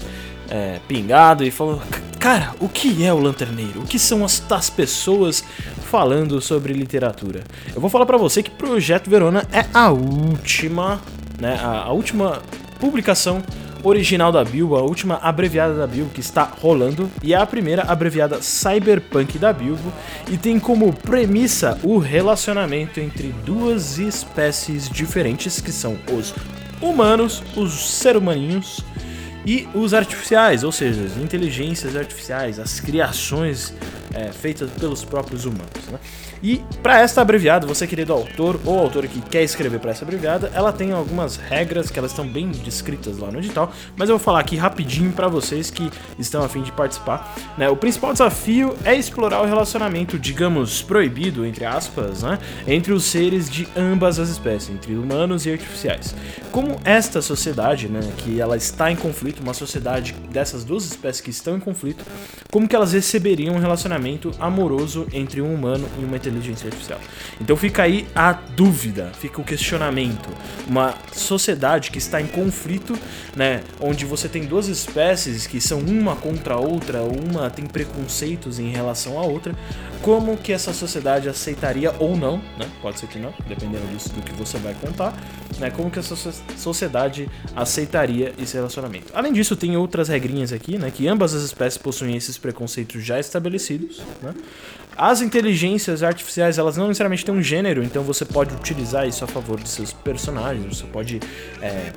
é, pingado e falou... Cara, o que é o Lanterneiro? O que são estas pessoas falando sobre literatura? Eu vou falar pra você que Projeto Verona é a última, né? A, a última publicação original da Bilbo, a última abreviada da Bilbo que está rolando, e é a primeira abreviada Cyberpunk da Bilbo, e tem como premissa o relacionamento entre duas espécies diferentes, que são os humanos, os ser humaninhos, e os artificiais, ou seja, as inteligências artificiais, as criações é, feitas pelos próprios humanos. Né? E para esta abreviada, você querido autor ou autora que quer escrever para essa abreviada, ela tem algumas regras que elas estão bem descritas lá no edital, mas eu vou falar aqui rapidinho para vocês que estão a fim de participar. Né? O principal desafio é explorar o relacionamento, digamos, proibido, entre aspas, né? entre os seres de ambas as espécies, entre humanos e artificiais. Como esta sociedade, né, que ela está em conflito, uma sociedade dessas duas espécies que estão em conflito, como que elas receberiam um relacionamento amoroso entre um humano e uma inteligência artificial? Então fica aí a dúvida, fica o questionamento. Uma sociedade que está em conflito, né, onde você tem duas espécies que são uma contra a outra, uma tem preconceitos em relação à outra, como que essa sociedade aceitaria ou não, né? Pode ser que não, dependendo disso do que você vai contar, né? Como que so- sociedade aceitaria esse relacionamento. Além disso, tem outras regrinhas aqui, né? Que ambas as espécies possuem esses preconceitos já estabelecidos, né? As inteligências artificiais, elas não necessariamente têm um gênero, então você pode utilizar isso a favor de seus personagens, você pode é,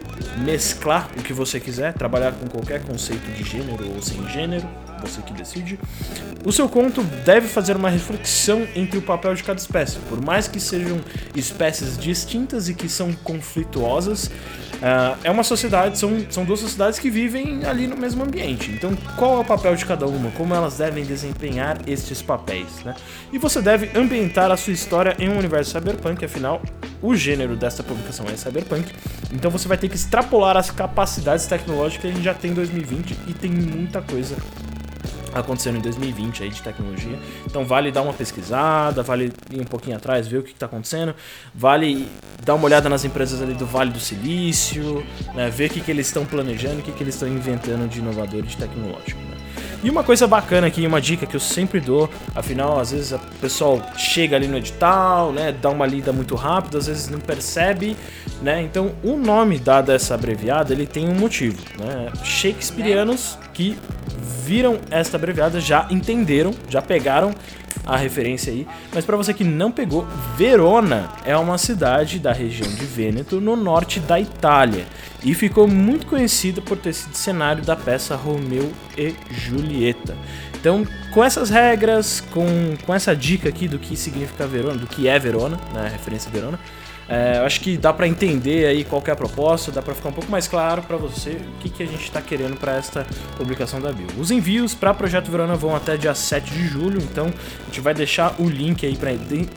mesclar o que você quiser, trabalhar com qualquer conceito de gênero ou sem gênero, você que decide. O seu conto deve fazer uma reflexão entre o papel de cada espécie. Por mais que sejam espécies distintas e que são conflituosas, ah, é uma sociedade, são, são duas sociedades que vivem ali no mesmo ambiente. Então, qual é o papel de cada uma? Como elas devem desempenhar estes papéis? Né? E você deve ambientar a sua história em um universo cyberpunk, afinal, o gênero desta publicação é cyberpunk. Então, você vai ter que extrapolar as capacidades tecnológicas que a gente já tem em 2020 e tem muita coisa acontecendo em 2020 aí de tecnologia. Então vale dar uma pesquisada, vale ir um pouquinho atrás, ver o que está acontecendo, vale dar uma olhada nas empresas ali do Vale do Silício, né, ver o que, que eles estão planejando, o que, que eles estão inventando de inovador e de tecnológico. Né. E uma coisa bacana aqui, uma dica que eu sempre dou, afinal, às vezes o pessoal chega ali no edital, né, dá uma lida muito rápido, às vezes não percebe, né? Então, o nome dado a essa abreviada, ele tem um motivo, né? Shakespeareanos que viram esta abreviada já entenderam, já pegaram a referência aí. Mas para você que não pegou, Verona é uma cidade da região de Vêneto, no norte da Itália, e ficou muito conhecida por ter sido cenário da peça Romeu e Julieta. Então, com essas regras, com, com essa dica aqui do que significa Verona, do que é Verona, né, referência Verona, é, eu acho que dá para entender aí qual é a proposta, dá para ficar um pouco mais claro para você o que, que a gente está querendo para esta publicação da Bio. Os envios para Projeto Verona vão até dia 7 de julho, então a gente vai deixar o link aí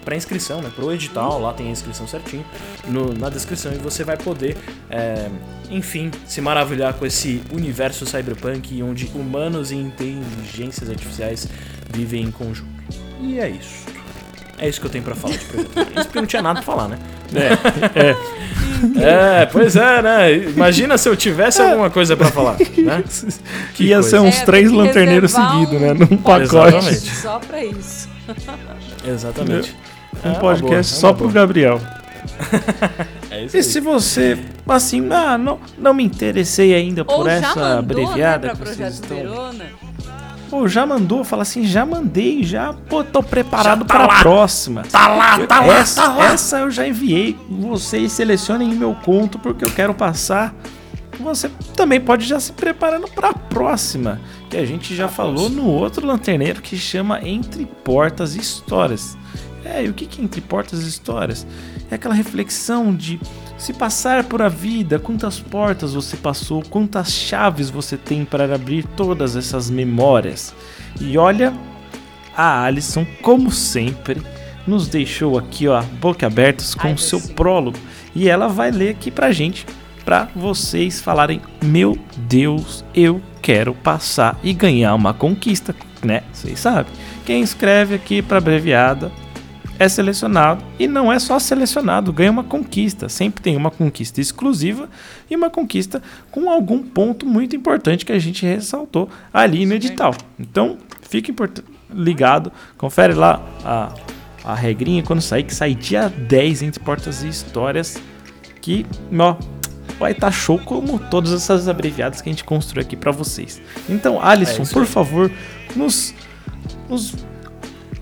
para inscrição, né, pro edital, lá tem a inscrição certinho no, na descrição e você vai poder, é, enfim, se maravilhar com esse universo cyberpunk onde humanos e inteligências artificiais vivem em conjunto. E é isso. É isso que eu tenho pra falar de projeto. Isso porque não tinha nada pra falar, né? É, é. pois é, né? Imagina se eu tivesse alguma coisa pra falar, né? Que ia coisa. ser uns É, três lanterneiros seguidos, um né? Num pacote. Exatamente. Só pra isso. Exatamente. Um É podcast boa, é só uma pro boa. Gabriel. É isso E aí. se você, assim, ah, não, não me interessei ainda por Ou já essa mandou, abreviada né, pra que vocês estão... Verona. Pô, já mandou, fala assim, já mandei, já, pô, tô preparado Já tá pra lá. próxima. Tá lá, tá lá, essa, tá lá. essa eu já enviei. Vocês selecionem meu conto porque eu quero passar. Você também pode já se preparando pra próxima, que a gente já falou no outro lanterneiro que chama Entre Portas e Histórias. É, e o que que é Entre Portas e Histórias? É aquela reflexão de se passar por a vida, quantas portas você passou, quantas chaves você tem para abrir todas essas memórias. E olha, a Alison, como sempre, nos deixou aqui, ó, boca abertos com o seu prólogo. E ela vai ler aqui pra gente, pra vocês falarem: Meu Deus, eu quero passar e ganhar uma conquista, né? Vocês sabem. Quem escreve aqui pra abreviada é selecionado e não é só selecionado, ganha uma conquista. Sempre tem uma conquista exclusiva e uma conquista com algum ponto muito importante que a gente ressaltou ali no edital. Então, fique ligado, confere lá a, a regrinha quando sair, que sai dia 10 entre portas e histórias, que, ó, vai estar show como todas essas abreviadas que a gente construiu aqui para vocês. Então, Alisson, É por favor, nos, nos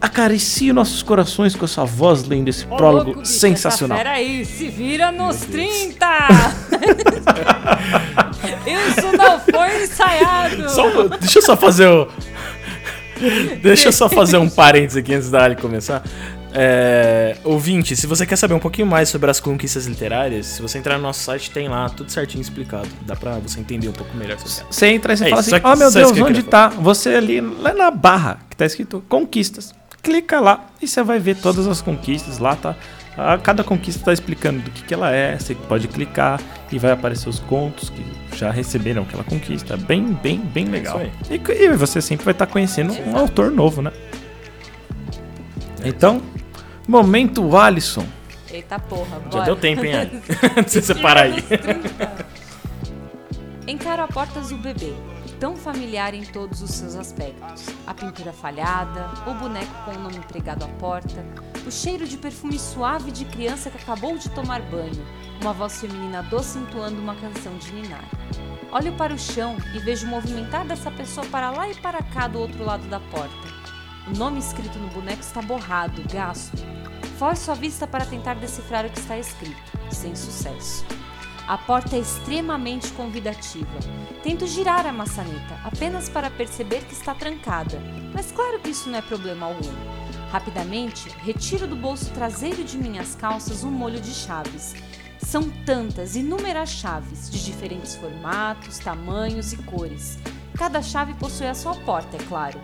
acaricie nossos corações com a sua voz lendo esse Ô, prólogo louco, bicho, sensacional. Essa fera aí, se vira nos 30! Isso não foi ensaiado! Só- deixa eu só fazer o. Deixa eu só fazer um parênteses aqui antes da Ali começar. É, ouvinte, se você quer saber um pouquinho mais sobre as conquistas literárias, se você entrar no nosso site, tem lá tudo certinho explicado. Dá pra você entender um pouco melhor sobre ela. Você entra e você É fala isso, assim: Ó meu Deus, onde tá? Você ali, lá na barra, que tá escrito Conquistas. Clica lá e você vai ver todas as conquistas. Lá tá. a- Cada conquista tá explicando do que, que ela é. Você pode clicar e vai aparecer os contos que já receberam aquela conquista. Bem, bem, bem legal. É E, e você sempre vai estar conhecendo um autor novo, né? Então, momento Alisson. Eita porra, bora. Já deu tempo, hein, Ali? Antes de você parar aí. Encaro a porta do bebê, tão familiar em todos os seus aspectos. A pintura falhada, o boneco com o nome pregado à porta, o cheiro de perfume suave de criança que acabou de tomar banho, uma voz feminina doce entoando uma canção de ninar. Olho para o chão e vejo movimentar dessa pessoa para lá e para cá do outro lado da porta. O nome escrito no boneco está borrado, gasto. Forço a vista para tentar decifrar o que está escrito, sem sucesso. A porta é extremamente convidativa. Tento girar a maçaneta, apenas para perceber que está trancada, mas claro que isso não é problema algum. Rapidamente, retiro do bolso traseiro de minhas calças um molho de chaves. São tantas, inúmeras chaves, de diferentes formatos, tamanhos e cores. Cada chave possui a sua porta, é claro.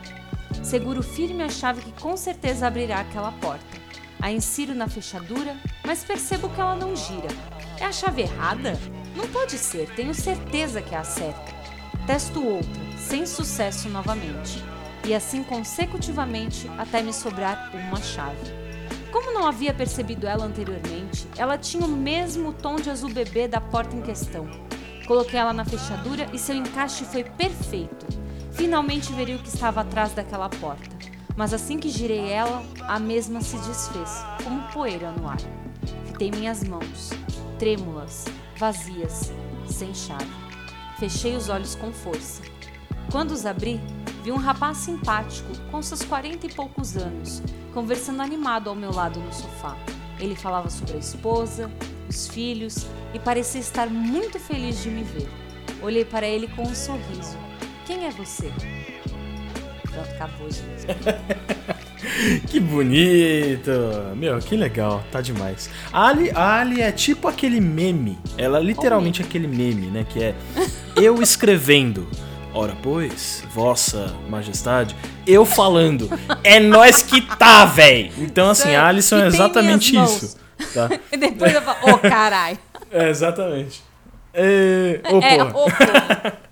Seguro firme a chave que com certeza abrirá aquela porta. A insiro na fechadura, mas percebo que ela não gira. É a chave errada? Não pode ser, tenho certeza que é a certa. Testo outra, sem sucesso novamente. E assim consecutivamente até me sobrar uma chave. Como não havia percebido ela anteriormente, ela tinha o mesmo tom de azul bebê da porta em questão. Coloquei ela na fechadura e seu encaixe foi perfeito. finalmente veria o que estava atrás daquela porta. Mas assim que girei ela, a mesma se desfez, como poeira no ar. Fitei minhas mãos, trêmulas, vazias, sem chave. Fechei os olhos com força. Quando os abri, vi um rapaz simpático, com seus quarenta e poucos anos, conversando animado ao meu lado no sofá. Ele falava sobre a esposa, os filhos e parecia estar muito feliz de me ver. Olhei para ele com um sorriso. Quem é você? Pronto, acabou, gente. Que bonito! Meu, que legal, tá demais. A Ali, a Ali é tipo aquele meme. Ela é literalmente aquele meme, né? Que é eu escrevendo. Ora, pois, Vossa Majestade, eu falando. É nós que tá, véi! Então, assim, a Alison é exatamente isso. Tá? E depois eu falo, ô carai. É, exatamente. É, ô, É, porra. ô, porra.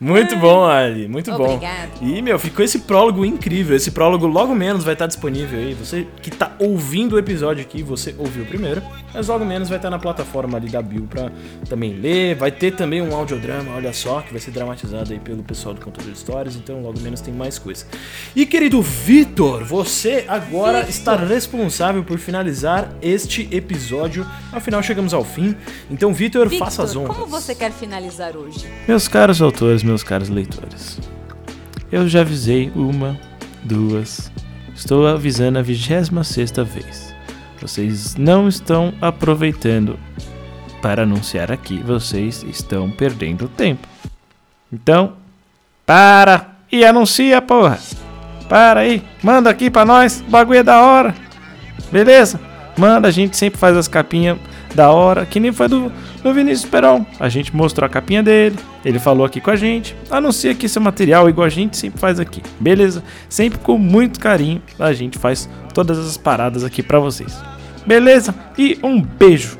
Muito bom, Ali, muito bom. Obrigada. E, meu, ficou esse prólogo incrível. Esse prólogo logo menos vai estar disponível aí. Você que tá ouvindo o episódio aqui, você ouviu primeiro, mas logo menos vai estar na plataforma ali da Bill pra também ler. Vai ter também um audiodrama, olha só, que vai ser dramatizado aí pelo pessoal do Contador de Histórias, então logo menos tem mais coisa. E, querido Vitor, você agora está responsável por finalizar este episódio. Afinal, chegamos ao fim. Então, Vitor, faça as Victor, honras. como você quer finalizar hoje? Meus caros autores, meus caros leitores, eu já avisei uma, duas, estou avisando a 26 sexta vez. Vocês não estão aproveitando para anunciar aqui, vocês estão perdendo tempo. Então, para e anuncia, porra. Para aí, manda aqui pra nós, o bagulho é da hora. Beleza? Manda, a gente sempre faz as capinhas da hora, que nem foi do, do Vinícius Peron. A gente mostrou a capinha dele, ele falou aqui com a gente. Anuncia aqui seu material, igual a gente sempre faz aqui. Beleza? Sempre com muito carinho, a gente faz todas as paradas aqui pra vocês. Beleza? E um beijo